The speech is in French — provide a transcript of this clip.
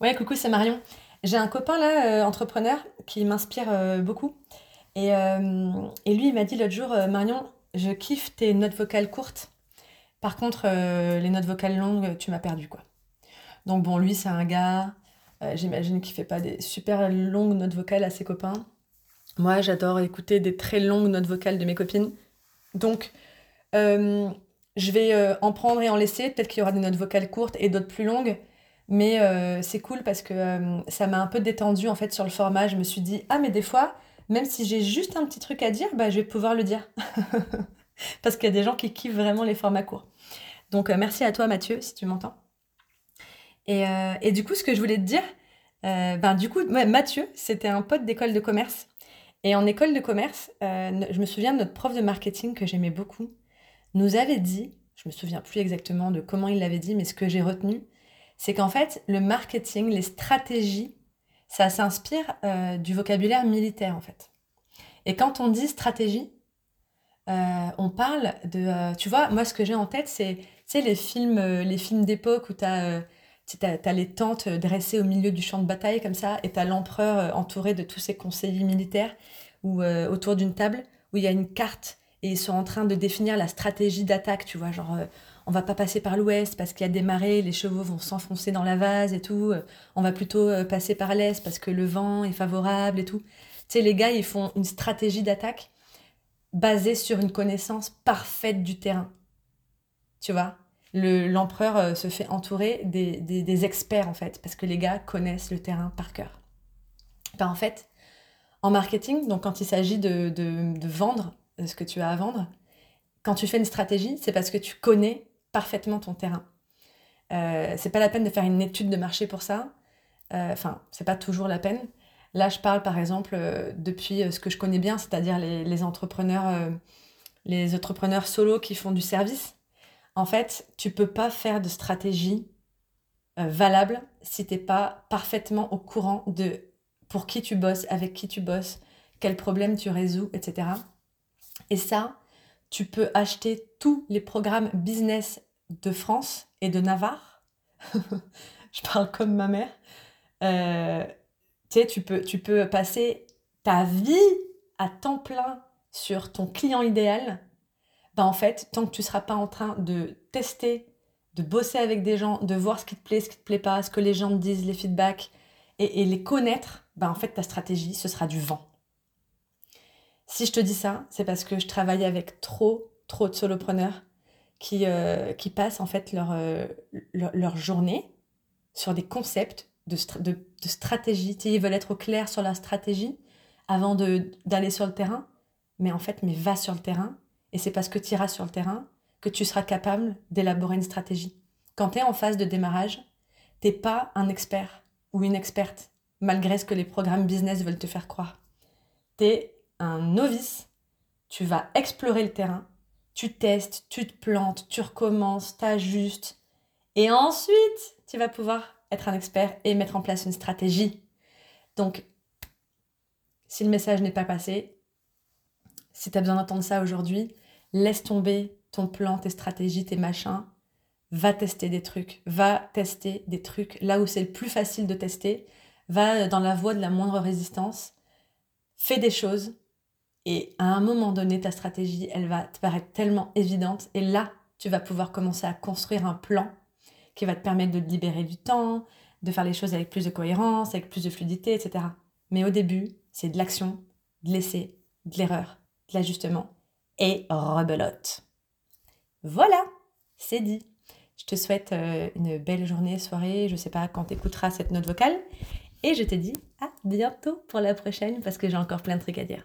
Ouais, coucou, c'est Marion. J'ai un copain là, euh, entrepreneur, qui m'inspire euh, beaucoup. Et, euh, et lui, il m'a dit l'autre jour, Marion, je kiffe tes notes vocales courtes. Par contre, les notes vocales longues, tu m'as perdu, quoi. Donc bon, lui, c'est un gars, j'imagine qu'il fait pas des super longues notes vocales à ses copains. Moi, j'adore écouter des très longues notes vocales de mes copines. Donc, je vais en prendre et en laisser. Peut-être qu'il y aura des notes vocales courtes et d'autres plus longues. Mais euh, c'est cool parce que euh, ça m'a un peu détendu en fait sur le format. Je me suis dit, ah, mais des fois, même si j'ai juste un petit truc à dire, bah, je vais pouvoir le dire. Parce qu'il y a des gens qui kiffent vraiment les formats courts. Donc, euh, merci à toi, Mathieu, si tu m'entends. Et, et du coup, ce que je voulais te dire, ben, du coup, Mathieu, c'était un pote d'école de commerce. Et en école de commerce, je me souviens de notre prof de marketing que j'aimais beaucoup, nous avait dit, je me souviens plus exactement de comment il l'avait dit, mais ce que j'ai retenu, c'est qu'en fait, le marketing, les stratégies, ça s'inspire euh, du vocabulaire militaire, en fait. Et quand on dit stratégie, euh, on parle de... euh, tu vois, moi, ce que j'ai en tête, c'est, les films, films d'époque où tu as, t'as, t'as les tentes dressées au milieu du champ de bataille, comme ça, et tu as l'empereur entouré de tous ses conseillers militaires, ou autour d'une table, où il y a une carte, et sont en train de définir la stratégie d'attaque, tu vois, genre... euh, on va pas passer par l'ouest parce qu'il y a des marées, les chevaux vont s'enfoncer dans la vase et tout. Euh, On va plutôt euh, passer par l'est parce que le vent est favorable et tout. Tu sais, les gars, ils font une stratégie d'attaque basée sur une connaissance parfaite du terrain. Tu vois? Le, l'empereur euh, se fait entourer des, des, experts, en fait, parce que les gars connaissent le terrain par cœur. Ben, en fait, en marketing, donc quand il s'agit de, de, vendre ce que tu as à vendre, quand tu fais une stratégie, c'est parce que tu connais parfaitement ton terrain. Euh, c'est pas la peine de faire une étude de marché pour ça. Euh, Enfin, c'est pas toujours la peine. Là, je parle par exemple euh, depuis euh, ce que je connais bien, c'est-à-dire les, entrepreneurs, les entrepreneurs solo qui font du service. En fait, tu peux pas faire de stratégie valable si t'es pas parfaitement au courant de pour qui tu bosses, avec qui tu bosses, quels problèmes tu résous, etc. Et ça, tu peux acheter tous les programmes business de France et de Navarre. je parle comme ma mère. Euh, tu sais, tu peux, passer ta vie à temps plein sur ton client idéal. Ben en fait, tant que tu ne seras pas en train de tester, de bosser avec des gens, de voir ce qui te plaît, ce qui te plaît pas, ce que les gens te disent, les feedbacks, et, et les connaître, ben en fait, ta stratégie, ce sera du vent. Si je te dis ça, c'est parce que je travaille avec trop, trop de solopreneurs qui, euh, qui passent en fait leur, euh, leur, leur journée sur des concepts de, stra- de, de stratégie. Tu ils veulent être au clair sur la stratégie avant d'aller sur le terrain. Mais en fait, mais va sur le terrain. Et c'est parce que tu iras sur le terrain que tu seras capable d'élaborer une stratégie. Quand tu es en phase de démarrage, t'es pas un expert ou une experte, malgré ce que les programmes business veulent te faire croire. Un novice, tu vas explorer le terrain, tu testes, tu te plantes, tu recommences, t'ajustes, et ensuite, tu vas pouvoir être un expert et mettre en place une stratégie. Donc, si le message n'est pas passé, si tu as besoin d'entendre ça aujourd'hui, laisse tomber ton plan, tes stratégies, tes machins. Va tester des trucs. Va tester des trucs là où c'est le plus facile de tester. Va dans la voie de la moindre résistance. Fais des choses. Et à un moment donné, ta stratégie, elle va te paraître tellement évidente. Et là, tu vas pouvoir commencer à construire un plan qui va te permettre de libérer du temps, de faire les choses avec plus de cohérence, avec plus de fluidité, etc. Mais au début, c'est de l'action, de l'essai, de l'erreur, de l'ajustement et rebelote. Voilà, c'est dit. Je te souhaite euh, une belle journée, soirée, je sais pas quand tu écouteras cette note vocale. Et je te dis à bientôt pour la prochaine parce que j'ai encore plein de trucs à dire.